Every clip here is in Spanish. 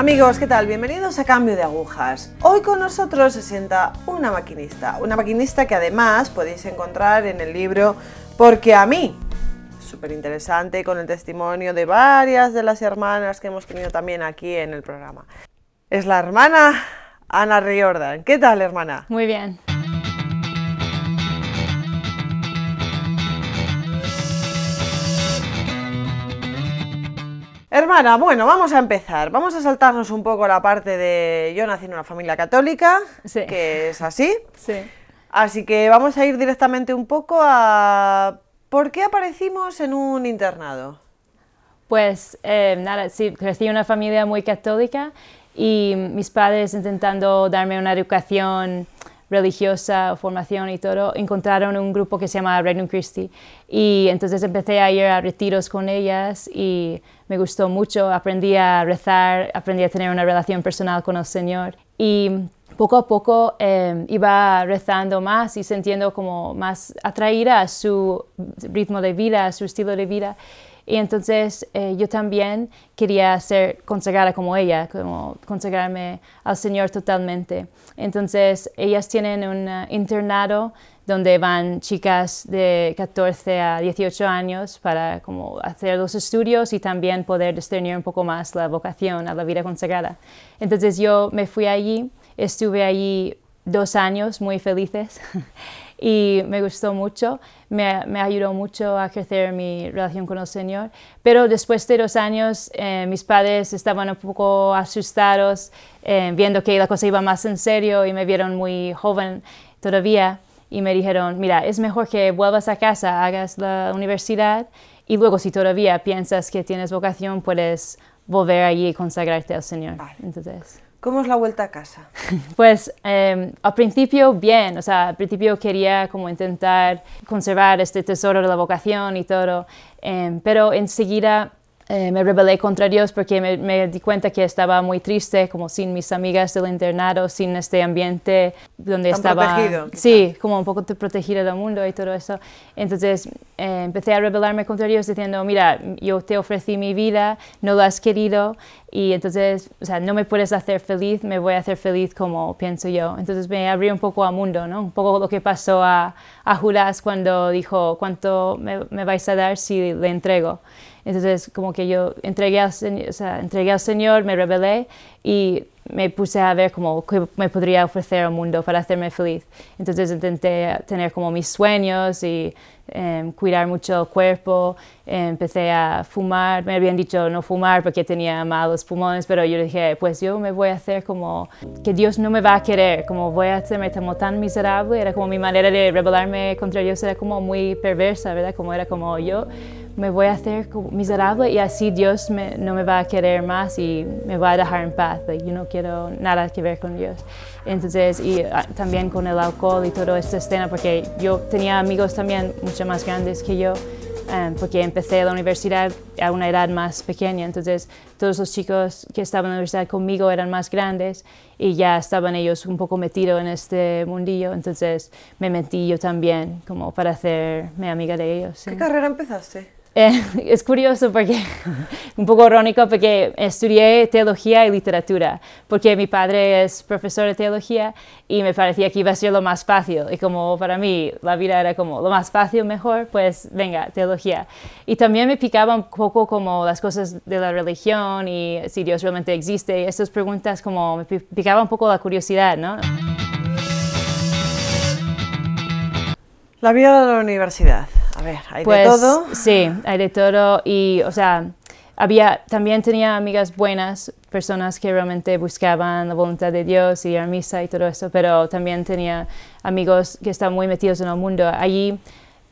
Amigos, ¿qué tal? Bienvenidos a Cambio de Agujas. Hoy con nosotros se sienta una maquinista, una maquinista que además podéis encontrar en el libro Porque a mí, súper interesante, con el testimonio de varias de las hermanas que hemos tenido también aquí en el programa. Es la hermana Ana Riordan. ¿Qué tal, hermana? Muy bien. Hermana, bueno, vamos a empezar. Vamos a saltarnos un poco la parte de yo nací en una familia católica, Sí. que es así. Sí. Así que vamos a ir directamente un poco a por qué aparecimos en un internado. Pues eh, nada, sí, crecí en una familia muy católica y mis padres intentando darme una educación religiosa, formación y todo, encontraron un grupo que se llama Regnum Christi. Y entonces empecé a ir a retiros con ellas y me gustó mucho, aprendí a rezar, aprendí a tener una relación personal con el Señor. Y poco a poco eh, iba rezando más y sintiendo como más atraída a su ritmo de vida, a su estilo de vida. Y entonces eh, yo también quería ser consagrada como ella, como consagrarme al Señor totalmente. Entonces ellas tienen un eh, internado donde van chicas de 14 a 18 años para como hacer los estudios y también poder discernir un poco más la vocación a la vida consagrada. Entonces yo me fui allí, estuve allí dos años muy felices y me gustó mucho, me, me, ayudó mucho a crecer mi relación con el Señor. Pero después de dos años, eh, mis padres estaban un poco asustados, eh, viendo que la cosa iba más en serio y me vieron muy joven todavía y me dijeron, mira, es mejor que vuelvas a casa, hagas la universidad y luego si todavía piensas que tienes vocación, puedes volver allí y consagrarte al Señor. Entonces... ¿Cómo es la vuelta a casa? Pues eh, al principio bien, o sea, al principio quería como intentar conservar este tesoro de la vocación y todo, eh, pero enseguida eh, me rebelé contra Dios porque me, me, di cuenta que estaba muy triste, como sin mis amigas del internado, sin este ambiente donde Tan estaba... protegido, sí, quizás. como un poco protegida del mundo y todo eso. Entonces eh, empecé a rebelarme contra Dios diciendo, mira, yo te ofrecí mi vida, no lo has querido y entonces, o sea, no me puedes hacer feliz, me voy a hacer feliz como pienso yo. Entonces me abrí un poco al mundo, ¿no? Un poco lo que pasó a, a Judas cuando dijo, ¿cuánto me, me vais a dar si le entrego? Entonces, como que yo entregué al, o sea, entregué al Señor, me rebelé y me puse a ver como qué me podría ofrecer al mundo para hacerme feliz. Entonces intenté tener como mis sueños y eh, cuidar mucho el cuerpo. Empecé a fumar. Me habían dicho no fumar porque tenía malos pulmones, pero yo dije, pues yo me voy a hacer como que Dios no me va a querer, como voy a hacerme como tan miserable. Era como mi manera de rebelarme contra Dios, era como muy perversa, ¿verdad? Como era como yo me voy a hacer miserable y así Dios me, no me va a querer más y me va a dejar en paz. Like, yo no quiero nada que ver con Dios. Entonces, y uh, también con el alcohol y toda esta escena, porque yo tenía amigos también mucho más grandes que yo, um, porque empecé la universidad a una edad más pequeña. Entonces, todos los chicos que estaban en la universidad conmigo eran más grandes y ya estaban ellos un poco metidos en este mundillo. Entonces, me metí yo también como para hacerme amiga de ellos. ¿sí? ¿Qué carrera empezaste? Eh, es curioso porque, un poco irónico, porque estudié teología y literatura, porque mi padre es profesor de teología y me parecía que iba a ser lo más fácil. Y como para mí la vida era como lo más fácil, mejor, pues venga, teología. Y también me picaba un poco como las cosas de la religión y si Dios realmente existe. Estas preguntas como me picaba un poco la curiosidad, ¿no? La vida de la universidad. A ver, hay pues, de todo. Sí, hay de todo y, o sea, había, también tenía amigas buenas, personas que realmente buscaban la voluntad de Dios y ir a misa y todo eso, pero también tenía amigos que estaban muy metidos en el mundo. Allí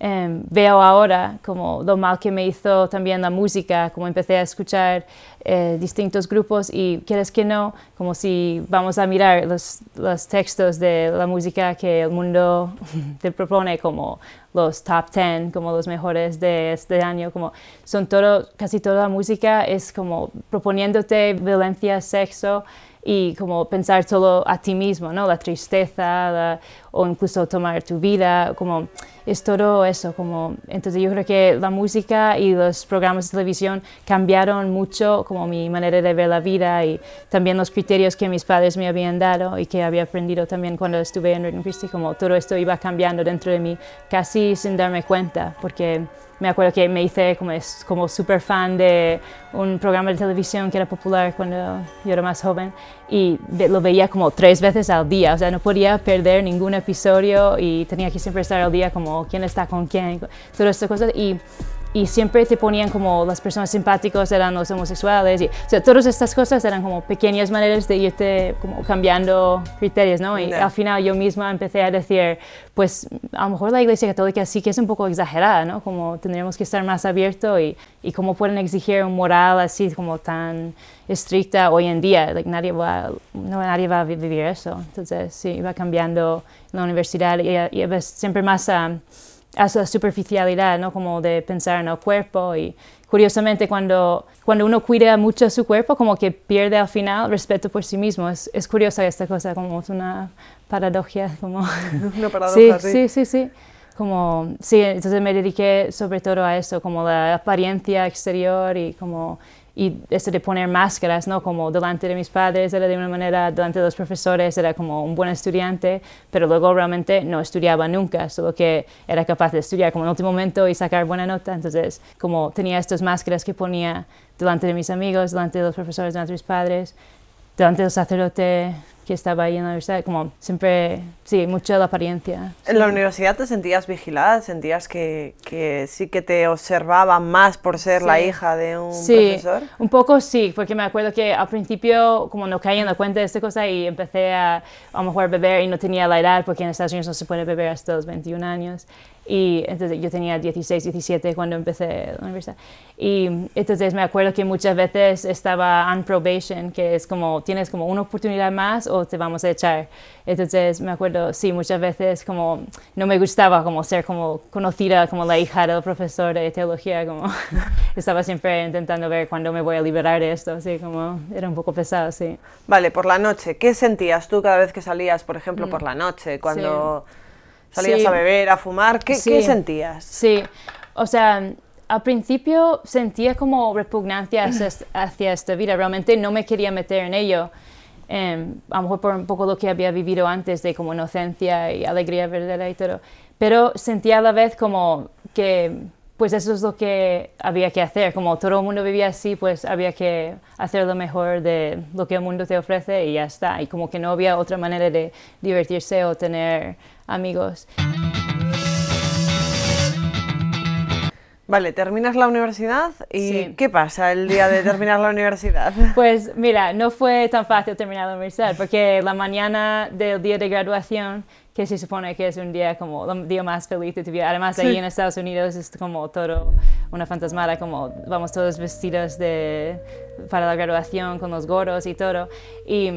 eh, veo ahora como lo mal que me hizo también la música, como empecé a escuchar eh, distintos grupos y quieres que no, como si vamos a mirar los, los textos de la música que el mundo te propone como los top 10, como los mejores de este año, como son todo, casi toda la música es como proponiéndote violencia, sexo y como pensar solo a ti mismo, ¿no? La tristeza la, o incluso tomar tu vida, como es todo eso, como, entonces yo creo que la música y los programas de televisión cambiaron mucho como mi manera de ver la vida y también los criterios que mis padres me habían dado y que había aprendido también cuando estuve en Reino Christi, como todo esto iba cambiando dentro de mí casi sin darme cuenta, porque me acuerdo que me hice como, como súper fan de un programa de televisión que era popular cuando yo era más joven y lo veía como tres veces al día, o sea, no podía perder ningún episodio y tenía que siempre estar al día como quién está con quién, todas estas cosas. Y y siempre te ponían como las personas simpáticos eran los homosexuales y o sea, todas estas cosas eran como pequeñas maneras de irte como cambiando criterios, ¿no? Y al final yo misma empecé a decir, pues a lo mejor la Iglesia Católica sí que es un poco exagerada, ¿no? Como tendríamos que estar más abiertos y, y cómo pueden exigir un moral así como tan estricta hoy en día, like, nadie, va, no, nadie va a vivir eso. Entonces sí, iba cambiando en la universidad y, y siempre más... Um, a esa superficialidad, ¿no? Como de pensar en el cuerpo y curiosamente cuando, cuando uno cuida mucho su cuerpo, como que pierde al final respeto por sí mismo. Es, es curiosa esta cosa, como es una paradoja. Como... Una paradoja, sí, sí, sí, sí. Como, sí, entonces me dediqué sobre todo a eso, como la apariencia exterior y como y eso de poner máscaras, ¿no? Como delante de mis padres era de una manera, delante de los profesores era como un buen estudiante, pero luego realmente no estudiaba nunca, solo que era capaz de estudiar como en último momento y sacar buena nota. Entonces, como tenía estas máscaras que ponía delante de mis amigos, delante de los profesores, delante de mis padres, delante del sacerdote que estaba ahí en la universidad, como siempre, sí, mucho la apariencia. ¿En la universidad te sentías vigilada? ¿Sentías que, que sí que te observaban más por ser la hija de un sí, profesor? un poco sí, porque me acuerdo que al principio como no caí en la cuenta de esta cosa y empecé a a lo mejor beber y no tenía la edad, porque en Estados Unidos no se puede beber hasta los 21 años. Y entonces yo tenía 16, 17 cuando empecé la universidad. Y entonces me acuerdo que muchas veces estaba on probation, que es como tienes como una oportunidad más o te vamos a echar. Entonces me acuerdo, sí, muchas veces como no me gustaba como ser como conocida como la hija del profesor de teología, como estaba siempre intentando ver cuándo me voy a liberar de esto, así como era un poco pesado, sí. Vale, por la noche, ¿qué sentías tú cada vez que salías, por ejemplo, Mm. por la noche, cuando salías a beber, a fumar? ¿Qué, Sí. ¿qué sentías? Sí, o sea, al principio sentía como repugnancia hacia, hacia esta vida, realmente no me quería meter en ello. Em, a lo mejor por un poco lo que había vivido antes de como inocencia y alegría verdadera y todo, pero sentía a la vez como que pues eso es lo que había que hacer, como todo el mundo vivía así, pues había que hacer lo mejor de lo que el mundo te ofrece y ya está, y como que no había otra manera de divertirse o tener amigos. Vale, terminas la universidad y Sí. ¿qué pasa el día de terminar la universidad? Pues mira, no fue tan fácil terminar la universidad porque la mañana del día de graduación, que se supone que es un día como el día más feliz de tu vida, además ahí en Estados Unidos es como todo una fantasmada, como vamos todos vestidos de, para la graduación con los gorros y todo. Y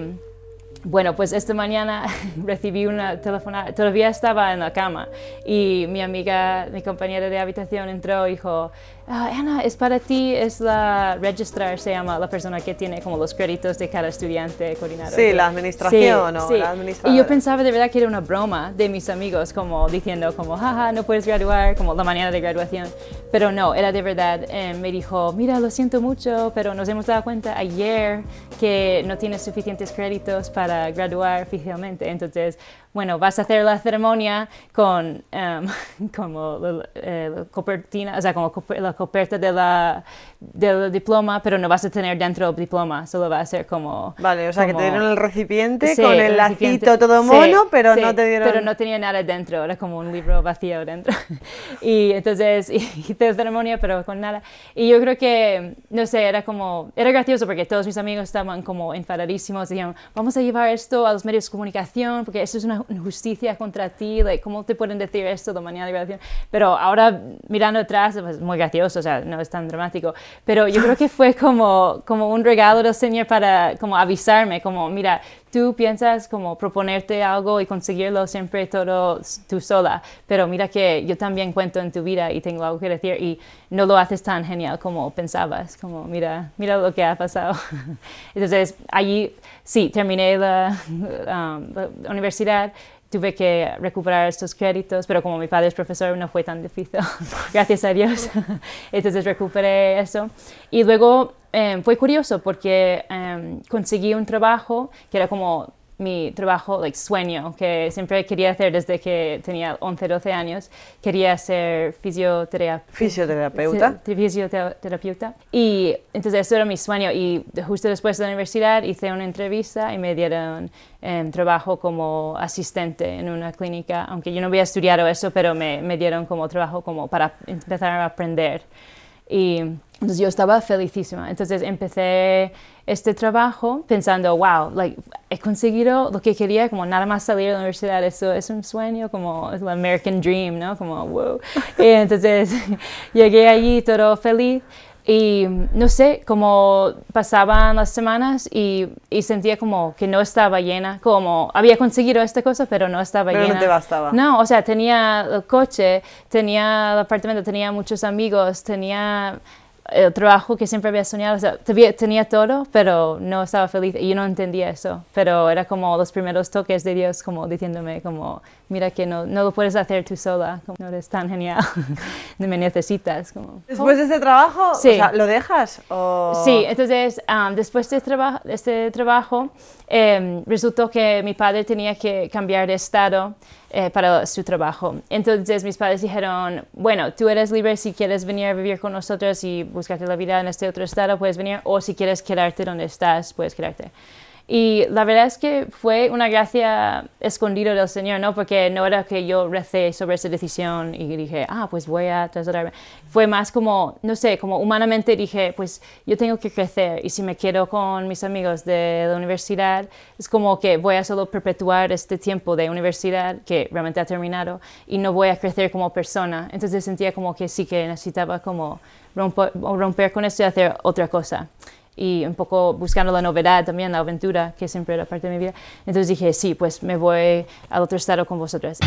bueno, pues esta mañana recibí una telefonada, todavía estaba en la cama y mi amiga, mi compañera de habitación entró y dijo, "Ah, Ana, es para ti, es la registrar, se llama la persona que tiene como los créditos de cada estudiante coordinador. Sí, la administración o la Y yo pensaba de verdad que era una broma de mis amigos, como diciendo como, jaja, no puedes graduar, como la mañana de graduación. Pero no, era de verdad. eh, me dijo, mira, lo siento mucho, pero nos hemos dado cuenta ayer que no tienes suficientes créditos para graduar oficialmente. Entonces, bueno, vas a hacer la ceremonia con em, como la, eh, la copertina, o sea, como la coperta de la, del diploma, pero no vas a tener dentro el diploma, solo va a ser como... Vale, o sea, que te como- dieron el recipiente Sí, con el recipiente. lacito todo Sí, mono, pero sí, no te dieron... Pero no tenía nada dentro, era como un libro vacío dentro. y entonces hice ceremonia, pero con nada. Y yo creo que, no sé, era como, era gracioso porque todos mis amigos estaban como enfadadísimos, decían, vamos a llevar esto a los medios de comunicación porque esto es una injusticia contra ti, like, ¿cómo te pueden decir esto de grabación? Pero ahora, mirando atrás, pues, es muy gracioso, o sea, no es tan dramático. Pero yo creo que fue como, como un regalo del Señor para como avisarme, como, mira, tú piensas como proponerte algo y conseguirlo siempre todo tú sola, pero mira que yo también cuento en tu vida y tengo algo que decir y no lo haces tan genial como pensabas, como mira, mira lo que ha pasado. Entonces allí sí, terminé la, um, la universidad, tuve que recuperar estos créditos, pero como mi padre es profesor no fue tan difícil, gracias a Dios. Entonces recuperé eso. Y luego eh, fue curioso porque eh, conseguí un trabajo que era como mi trabajo, like, sueño, que siempre quería hacer desde que tenía 11, 12 años. Quería ser fisioterapeuta. Fisioterapeuta. Fisioterapeuta. Y entonces eso era mi sueño. Y justo después de la universidad hice una entrevista y me dieron em, trabajo como asistente en una clínica, aunque yo no había estudiado eso, pero me, me dieron como trabajo como para empezar a aprender. Y entonces yo estaba felicísima. Entonces empecé este trabajo pensando, wow, like, he conseguido lo que quería, como nada más salir de la universidad, eso es un sueño, como es el American Dream, ¿no? Como, wow. y entonces llegué allí todo feliz. Y no sé, como pasaban las semanas y, y, sentía como que no estaba llena, como había conseguido esta cosa, pero no estaba pero llena. no te bastaba. No, o sea, tenía el coche, tenía el apartamento, tenía muchos amigos, tenía el trabajo que siempre había soñado, o sea, tenía todo, pero no estaba feliz y yo no entendía eso, pero era como los primeros toques de Dios como diciéndome como, mira que no, no lo puedes hacer tú sola, como, no eres tan genial, me necesitas. Como, ¿Después de este trabajo, sí. o sea, lo dejas? O... Sí, entonces um, después de traba este trabajo eh, resultó que mi padre tenía que cambiar de estado eh, para su trabajo. Entonces mis padres dijeron, bueno, tú eres libre si quieres venir a vivir con nosotros y buscarte la vida en este otro estado, puedes venir, o si quieres quedarte donde estás, puedes quedarte. Y la verdad es que fue una gracia escondida del Señor, ¿no? Porque no era que yo recé sobre esa decisión y dije, ah, pues voy a trasladarme. Fue más como, no sé, como humanamente dije, pues yo tengo que crecer y si me quedo con mis amigos de la universidad, es como que voy a solo perpetuar este tiempo de universidad que realmente ha terminado y no voy a crecer como persona. Entonces sentía como que sí que necesitaba como romper, romper con esto y hacer otra cosa y un poco buscando la novedad también, la aventura, que siempre era parte de mi vida. Entonces dije, sí, pues me voy al otro estado con vosotros.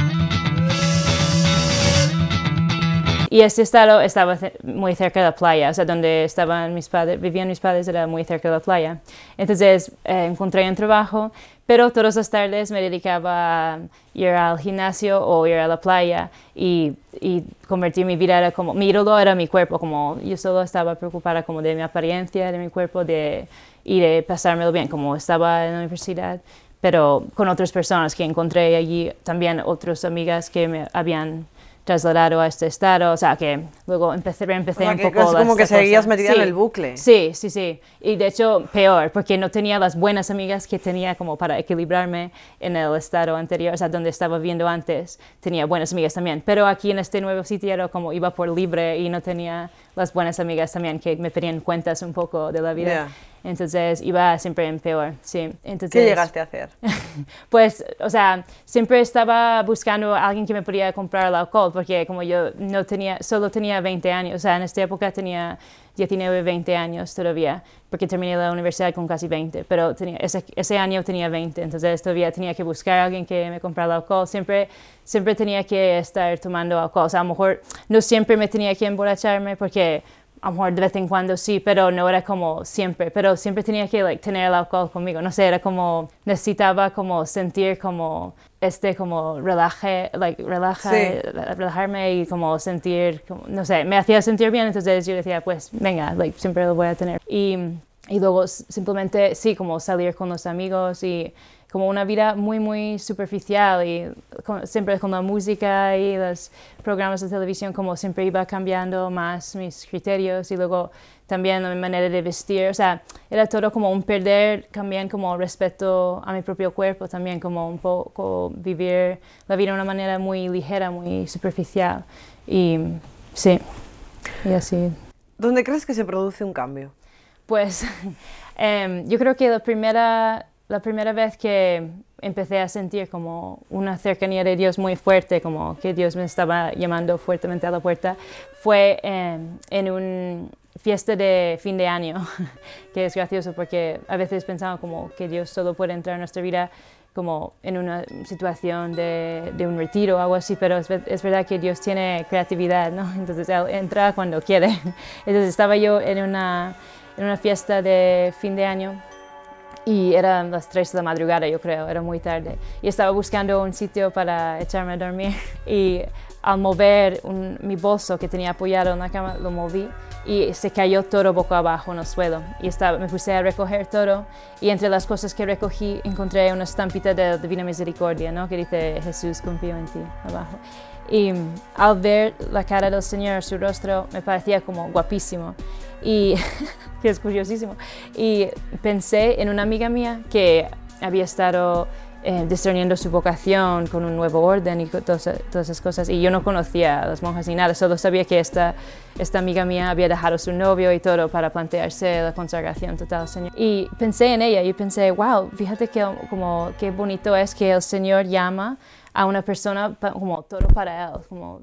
Y este estado estaba muy cerca de la playa, o sea, donde estaban mis padres, vivían mis padres era muy cerca de la playa. Entonces eh, encontré un trabajo, pero todas las tardes me dedicaba a ir al gimnasio o ir a la playa y, y convertir mi vida era como, mi ídolo era mi cuerpo, como yo solo estaba preocupada como de mi apariencia, de mi cuerpo, de, y de pasármelo bien, como estaba en la universidad. Pero con otras personas que encontré allí, también otras amigas que me habían trasladado a este estado, o sea que luego empecé, empecé o sea, un que poco... Es como que seguías metida sí, en el bucle. Sí, sí, sí. Y de hecho peor, porque no tenía las buenas amigas que tenía como para equilibrarme en el estado anterior, o sea, donde estaba viviendo antes, tenía buenas amigas también. Pero aquí en este nuevo sitio era como iba por libre y no tenía las buenas amigas también que me pedían cuentas un poco de la vida. Yeah. Entonces iba siempre en peor, sí. Entonces, ¿Qué llegaste a hacer? pues, o sea, siempre estaba buscando a alguien que me podía comprar el alcohol, porque como yo no tenía, solo tenía 20 años, o sea, en esta época tenía 19, 20 años todavía, porque terminé la universidad con casi 20, pero tenía, ese, ese año tenía 20, entonces todavía tenía que buscar a alguien que me comprara alcohol, siempre, siempre tenía que estar tomando alcohol, o sea, a lo mejor no siempre me tenía que emborracharme, porque a lo mejor de vez en cuando sí, pero no era como siempre, pero siempre tenía que like, tener el alcohol conmigo, no sé, era como, necesitaba como sentir como este como relaje, like, relaja, Sí. relajarme y como sentir, como, no sé, me hacía sentir bien, entonces yo decía, pues venga, like, siempre lo voy a tener. Y, y luego simplemente, sí, como salir con los amigos y como una vida muy, muy superficial y con- siempre con la música y los programas de televisión, como siempre iba cambiando más mis criterios y luego también mi manera de vestir, o sea, era todo como un perder también como respeto a mi propio cuerpo, también como un poco vivir la vida de una manera muy ligera, muy superficial y sí, y así. ¿Dónde crees que se produce un cambio? Pues em, yo creo que la primera, la primera vez que empecé a sentir como una cercanía de Dios muy fuerte, como que Dios me estaba llamando fuertemente a la puerta, fue em, en una fiesta de fin de año, que es gracioso porque a veces pensaba como que Dios solo puede entrar en nuestra vida como en una situación de, un retiro o algo así, pero es verdad que Dios tiene creatividad, ¿no? Entonces Él entra cuando quiere. Entonces estaba yo en una, en una fiesta de fin de año y eran las 3 de la madrugada, yo creo, era muy tarde. Y estaba buscando un sitio para echarme a dormir y al mover mi bolso que tenía apoyado en la cama, lo moví y se cayó todo boca abajo en el suelo. Y estaba, me puse a recoger todo y entre las cosas que recogí encontré una estampita de Divina Misericordia, ¿no? que dice Jesús, confío en ti, abajo. Y al ver la cara del Señor, su rostro me parecía como guapísimo. Y que es curiosísimo. Y pensé en una amiga mía que había estado eh, discerniendo su vocación con un nuevo orden y todas, todas, esas cosas. Y yo no conocía a las monjas ni nada, solo sabía que esta, esta amiga mía había dejado su novio y todo para plantearse la consagración total al Señor. Y pensé en ella y pensé, wow, fíjate que, como, qué bonito es que el Señor llama a una persona como todo para Él, como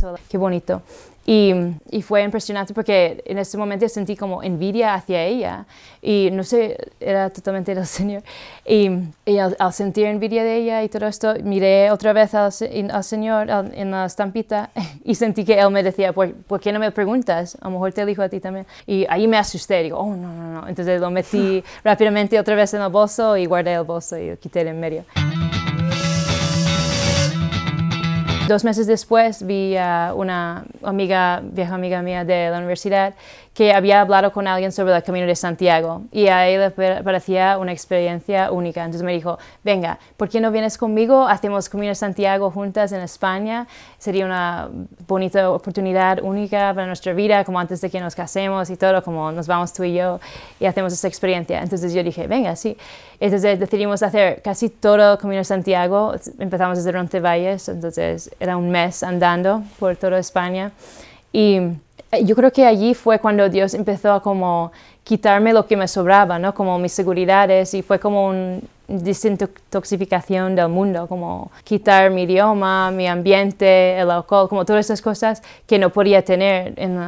sola. Qué bonito. Y, y, fue impresionante porque en ese momento sentí como envidia hacia ella y no sé, era totalmente el Señor. Y, y al, sentir envidia de ella y todo esto, miré otra vez al, al Señor en la estampita y sentí que Él me decía, ¿Por, ¿por, qué no me preguntas? A lo mejor te dijo a ti también. Y ahí me asusté, digo, oh, no, no, no. Entonces lo metí rápidamente otra vez en el bolso y guardé el bolso y lo quité en medio. Dos meses después vi a una amiga, vieja amiga mía de la universidad que había hablado con alguien sobre el Camino de Santiago y a él le parecía una experiencia única. Entonces me dijo, venga, ¿por qué no vienes conmigo? Hacemos Camino de Santiago juntas en España. Sería una bonita oportunidad única para nuestra vida, como antes de que nos casemos y todo, como nos vamos tú y yo y hacemos esa experiencia. Entonces yo dije, venga, sí. Entonces decidimos hacer casi todo el Camino de Santiago. Empezamos desde Rontevalles, entonces era un mes andando por toda España. Y eh, yo creo que allí fue cuando Dios empezó a como quitarme lo que me sobraba, ¿no? Como mis seguridades y fue como una desintoxicación del mundo, como quitar mi idioma, mi ambiente, el alcohol, como todas esas cosas que no podía tener. En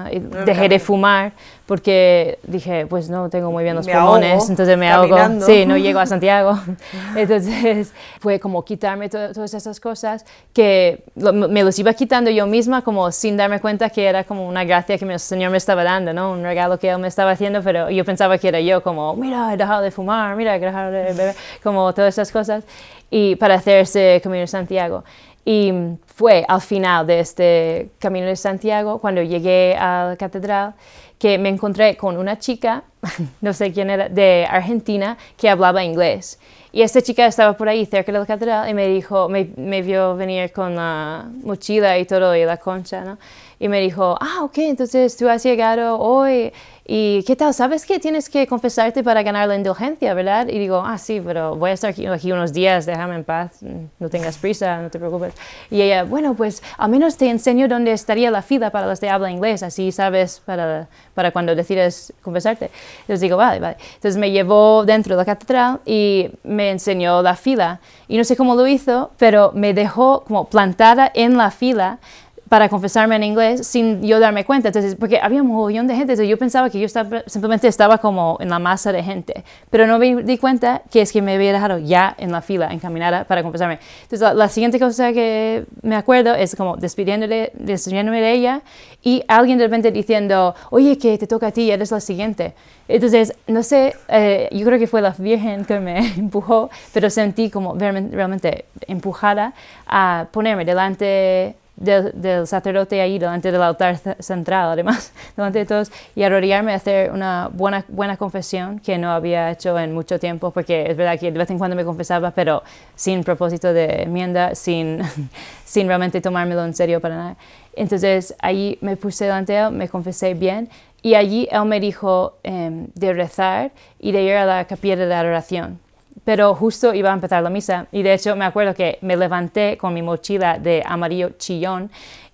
dejé de fumar porque dije, pues no tengo muy bien los pulmones, entonces me ahogo. Sí, no llego a Santiago. entonces fue como quitarme todas esas cosas que me los iba quitando yo misma como sin darme cuenta que era como una gracia que el Señor me estaba dando, ¿no? Un regalo que Él me estaba haciendo, pero yo pensaba que era yo como, mira, he dejado de fumar, mira, he dejado de beber, como todas esas cosas, y para hacer ese Camino de Santiago. Y fue al final de este Camino de Santiago, cuando llegué a la catedral, que me encontré con una chica, no sé quién era, de Argentina, que hablaba inglés. Y esta chica estaba por ahí cerca de la catedral y me dijo, me, me vio venir con la mochila y todo y la concha, ¿no? Y me dijo, ah, ok, entonces tú has llegado hoy ¿Y qué tal? ¿Sabes que tienes que confesarte para ganar la indulgencia, verdad? Y digo, ah, sí, pero voy a estar aquí, aquí, unos días, déjame en paz, no tengas prisa, no te preocupes. Y ella, bueno, pues al menos te enseño dónde estaría la fila para los de habla inglés, así sabes para, para cuando decides confesarte. Entonces digo, vale, vale. Entonces me llevó dentro de la catedral y me enseñó la fila. Y no sé cómo lo hizo, pero me dejó como plantada en la fila para confesarme en inglés sin yo darme cuenta. Entonces, porque había un montón de gente, entonces yo pensaba que yo estaba, simplemente estaba como en la masa de gente, pero no me di cuenta que es que me había dejado ya en la fila, encaminada para confesarme. Entonces, la, siguiente cosa que me acuerdo es como despidiéndome, despidiéndome de ella y alguien de repente diciendo, oye, que te toca a ti, eres la siguiente. Entonces, no sé, eh, yo creo que fue la Virgen que me empujó, pero sentí como realmente empujada a ponerme delante del, sacerdote ahí delante del altar central, además, delante de todos, y arrodillarme a hacer una buena, buena confesión que no había hecho en mucho tiempo, porque es verdad que de vez en cuando me confesaba, pero sin propósito de enmienda, sin, sin realmente tomármelo en serio para nada. Entonces ahí me puse delante de él, me confesé bien, y allí él me dijo em, de rezar y de ir a la capilla de la adoración pero justo iba a empezar la misa. Y de hecho me acuerdo que me levanté con mi mochila de amarillo chillón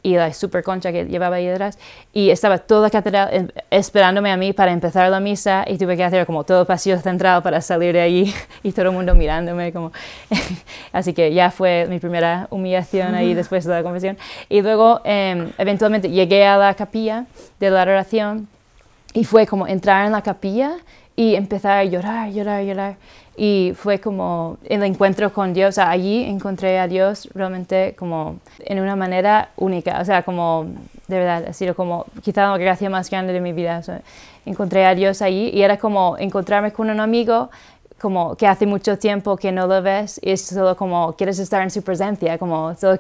y la super concha que llevaba ahí detrás. Y estaba toda la catedral esperándome a mí para empezar la misa. Y tuve que hacer como todo el pasillo central para salir de allí y todo el mundo mirándome como así que ya fue mi primera humillación ahí después de la confesión. Y luego em, eventualmente llegué a la capilla de la oración y fue como entrar en la capilla y empezar a llorar, llorar, llorar y fue como el encuentro con Dios. O sea, allí encontré a Dios realmente como en una manera única. O sea, como de verdad, ha sido como quizá la gracia más grande de mi vida. encontré a Dios allí y era como encontrarme con un amigo como que hace mucho tiempo que no lo ves y es solo como quieres estar en su presencia, como solo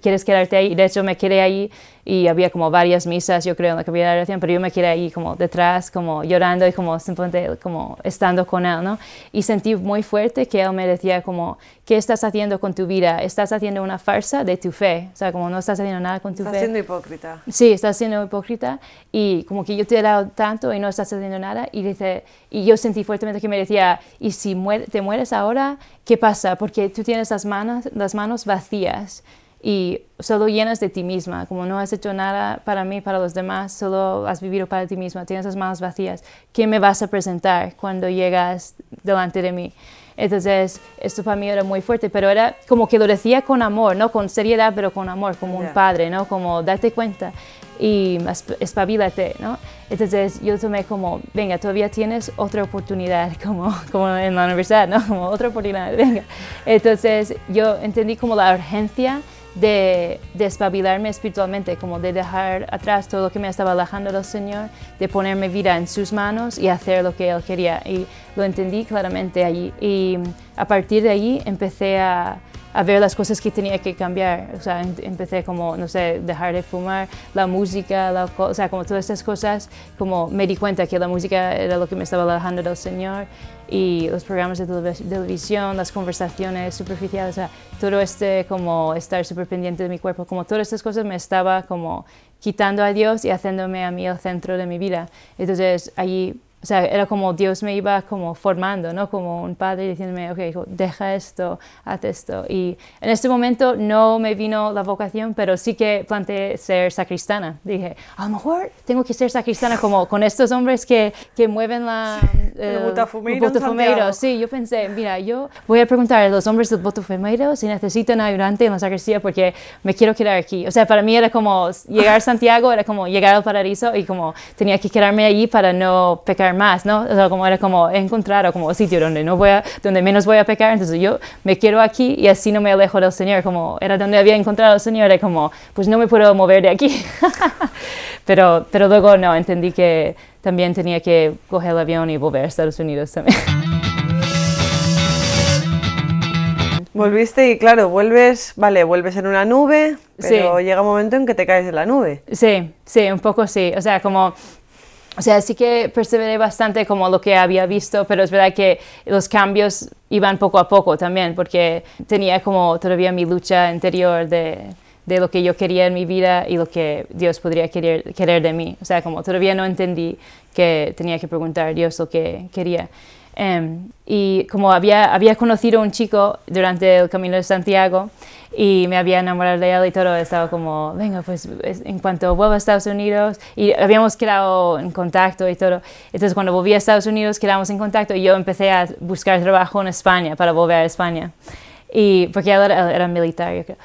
quieres quedarte ahí. De hecho, me quedé ahí y había como varias misas, yo creo, en la capilla de oración, pero yo me quedé ahí como detrás, como llorando y como simplemente como estando con él, ¿no? Y sentí muy fuerte que él me decía como, ¿qué estás haciendo con tu vida? Estás haciendo una farsa de tu fe, o sea, como no estás haciendo nada con tu fe. Estás siendo hipócrita. Sí, estás siendo hipócrita y como que yo te he dado tanto y no estás haciendo nada y dice, y yo sentí fuertemente que me decía, ¿y si te mueres ahora? ¿Qué pasa? Porque tú tienes las manos, las manos vacías y solo llenas de ti misma, como no has hecho nada para mí, para los demás, solo has vivido para ti misma, tienes las manos vacías, ¿qué me vas a presentar cuando llegas delante de mí? Entonces, esto para mí era muy fuerte, pero era como que lo decía con amor, ¿no? Con seriedad, pero con amor, como un padre, ¿no? Como date cuenta y espabilate, ¿no? Entonces yo tomé como, venga, todavía tienes otra oportunidad, como, como en la universidad, ¿no? Como otra oportunidad, venga. Entonces yo entendí como la urgencia de, de espabilarme espiritualmente, como de dejar atrás todo lo que me estaba alejando del Señor, de ponerme vida en sus manos y hacer lo que Él quería. Y lo entendí claramente allí. Y a partir de ahí empecé a, a ver las cosas que tenía que cambiar. O sea, em, empecé como, no sé, dejar de fumar, la música, la, o sea, como todas estas cosas, como me di cuenta que la música era lo que me estaba alejando del Señor y los programas de televisión, las conversaciones superficiales, o sea, todo este como estar súper pendiente de mi cuerpo, como todas estas cosas me estaba como quitando a Dios y haciéndome a mí el centro de mi vida. Entonces allí o sea, era como Dios me iba como formando, ¿no? Como un padre diciéndome, ok, hijo, deja esto, haz esto. Y en este momento no me vino la vocación, pero sí que planteé ser sacristana. Dije, a lo mejor tengo que ser sacristana como con estos hombres que, que mueven la... El, botafumeiro. Sí, yo pensé, mira, yo voy a preguntar a los hombres del botafumeiro si necesitan ayudante en la sacristía porque me quiero quedar aquí. O sea, para mí era como llegar a Santiago, era como llegar al paraíso y como tenía que quedarme allí para no pecar más, ¿no? O sea, como era como encontrar o como sitio donde, no voy a, donde menos voy a pecar, entonces yo me quiero aquí y así no me alejo del Señor, como era donde había encontrado al Señor, era como, pues no me puedo mover de aquí. pero, pero luego no, entendí que también tenía que coger el avión y volver a Estados Unidos también. Volviste y claro, vuelves, vale, vuelves en una nube, pero llega un momento en que te caes de la nube. Sí, sí, un poco sí. O sea, como o sea, sí que perseveré bastante como lo que había visto, pero es verdad que los cambios iban poco a poco también, porque tenía como todavía mi lucha interior de, de lo que yo quería en mi vida y lo que Dios podría querer, querer de mí. O sea, como todavía no entendí que tenía que preguntar a Dios lo que quería. Em, y como había, había conocido a un chico durante el Camino de Santiago y me había enamorado de él y todo, estaba como, venga, pues en cuanto vuelva a Estados Unidos, y habíamos quedado en contacto y todo. Entonces cuando volví a Estados Unidos quedamos en contacto y yo empecé a buscar trabajo en España para volver a España. Y porque él era, era militar, yo creo.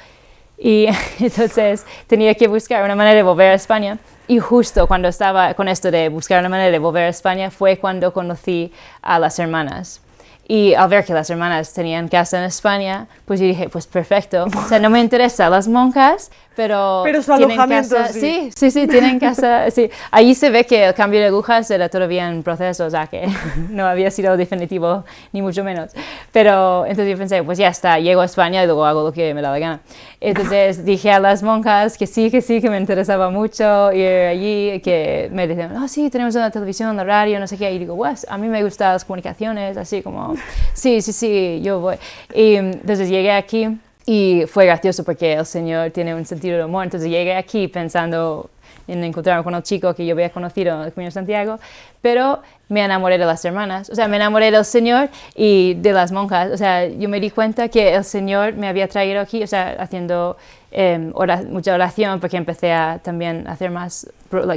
Y entonces tenía que buscar una manera de volver a España. Y justo cuando estaba con esto de buscar una manera de volver a España fue cuando conocí a las hermanas. Y al ver que las hermanas tenían casa en España, pues yo dije, pues perfecto. O sea, no me interesan las monjas, pero, pero su tienen casa, sí. sí. sí, tienen casa, sí. Allí se ve que el cambio de agujas era todavía en proceso, o sea que no había sido definitivo, ni mucho menos. Pero entonces yo pensé, pues ya está, llego a España y luego hago lo que me da la gana. Entonces dije a las monjas que sí, que sí, que me interesaba mucho ir allí, que me decían, oh sí, tenemos una televisión, una radio, no sé qué, y digo, pues a mí me gustan las comunicaciones, así como, sí, sí, sí, yo voy. Y entonces llegué aquí y fue gracioso porque el Señor tiene un sentido de humor. Entonces llegué aquí pensando en encontrarme con un chico que yo había conocido en el Camino de Santiago, pero me enamoré de las hermanas, o sea, me enamoré del Señor y de las monjas, o sea, yo me di cuenta que el Señor me había traído aquí, o sea, haciendo em, mucha oración, porque empecé a también hacer más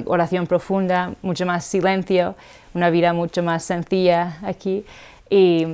oración profunda, mucho más silencio, una vida mucho más sencilla aquí. Y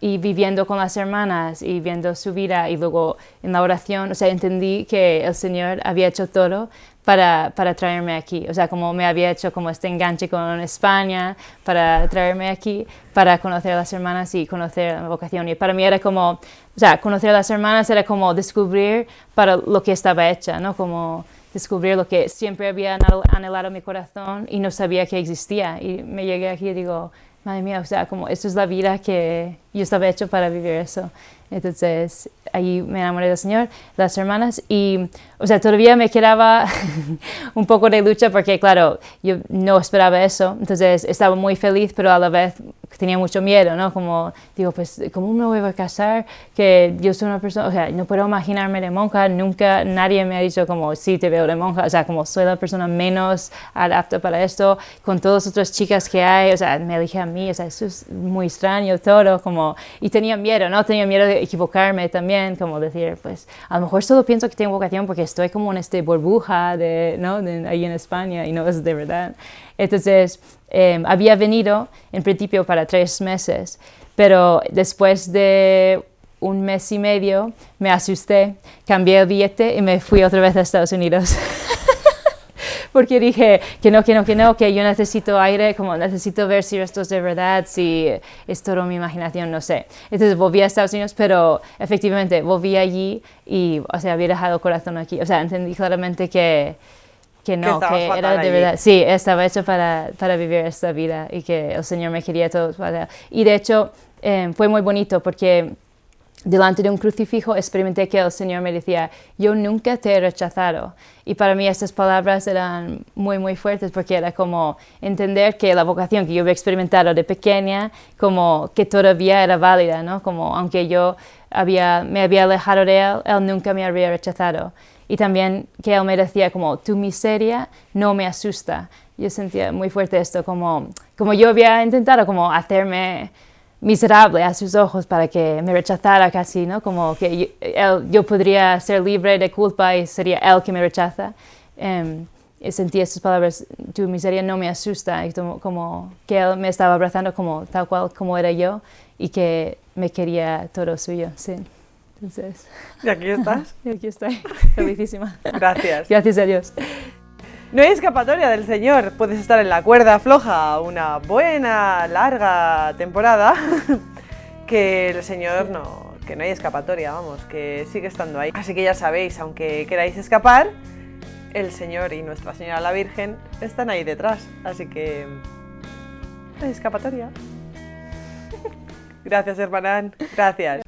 y viviendo con las hermanas y viendo su vida y luego en la oración, o sea, entendí que el Señor había hecho todo para, para, traerme aquí, o sea, como me había hecho como este enganche con España, para traerme aquí, para conocer a las hermanas y conocer la vocación. Y para mí era como, o sea, conocer a las hermanas era como descubrir para lo que estaba hecha, ¿no? Como descubrir lo que siempre había anhelado mi corazón y no sabía que existía. Y me llegué aquí y digo, madre mía, o sea, como esto es la vida que yo estaba hecho para vivir eso. Entonces, ahí me enamoré del Señor, las hermanas, y, o sea, todavía me quedaba un poco de lucha porque, claro, yo no esperaba eso. Entonces, estaba muy feliz, pero a la vez tenía mucho miedo, ¿no? Como, digo, pues, ¿cómo me voy a casar? Que yo soy una persona, o sea, no puedo imaginarme de monja, nunca nadie me ha dicho como, sí, te veo de monja, o sea, como soy la persona menos adapta para esto, con todas las otras chicas que hay, o sea, me dije a mí, o sea, eso es muy extraño todo, como, y tenía miedo, ¿no? Tenía miedo de equivocarme también, como decir, pues, a lo mejor solo pienso que tengo vocación porque estoy como en este burbuja de, ¿no? ahí en España y no es de verdad. Entonces, Em, había venido en principio para tres meses, pero después de un mes y medio me asusté, cambié el billete y me fui otra vez a Estados Unidos. Porque dije que no, que no, que no, que yo necesito aire, como necesito ver si esto es de verdad, si es todo mi imaginación, no sé. Entonces volví a Estados Unidos, pero efectivamente volví allí y, o sea, había dejado el corazón aquí. O sea, entendí claramente que, que no, que, era de verdad, sí, estaba hecho para, para, vivir esta vida y que el Señor me quería todo para... Y de hecho em, fue muy bonito porque delante de un crucifijo experimenté que el Señor me decía, yo nunca te he rechazado. Y para mí estas palabras eran muy, muy fuertes porque era como entender que la vocación que yo había experimentado de pequeña, como que todavía era válida, ¿no? Como aunque yo había, me había alejado de Él, Él nunca me había rechazado y también que él me decía como, tu miseria no me asusta. Yo sentía muy fuerte esto, como, como yo había intentado como hacerme miserable a sus ojos para que me rechazara casi, ¿no? Como que yo, él, yo podría ser libre de culpa y sería él que me rechaza. Um, y sentí estas palabras, tu miseria no me asusta, y como, como, que él me estaba abrazando como tal cual como era yo y que me quería todo suyo, sí. Entonces. ¿Y aquí estás? y aquí estoy, felicísima. Gracias. Gracias a Dios. No hay escapatoria del Señor. Puedes estar en la cuerda floja una buena, larga temporada. que el Señor no, que no hay escapatoria, vamos, que sigue estando ahí. Así que ya sabéis, aunque queráis escapar, el Señor y Nuestra Señora la Virgen están ahí detrás. Así que hay escapatoria. Gracias, hermanán. Gracias.